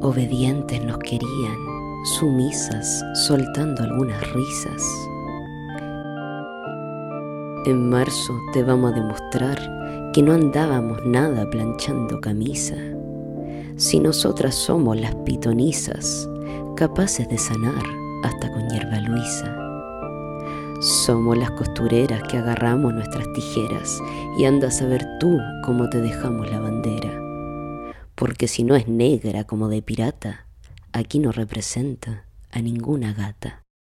Obedientes nos querían, sumisas, soltando algunas risas. En marzo te vamos a demostrar que no andábamos nada planchando camisa. Si nosotras somos las pitonizas, capaces de sanar hasta con hierba luisa. Somos las costureras que agarramos nuestras tijeras y anda a saber tú cómo te dejamos la bandera. Porque si no es negra como de pirata, aquí no representa a ninguna gata.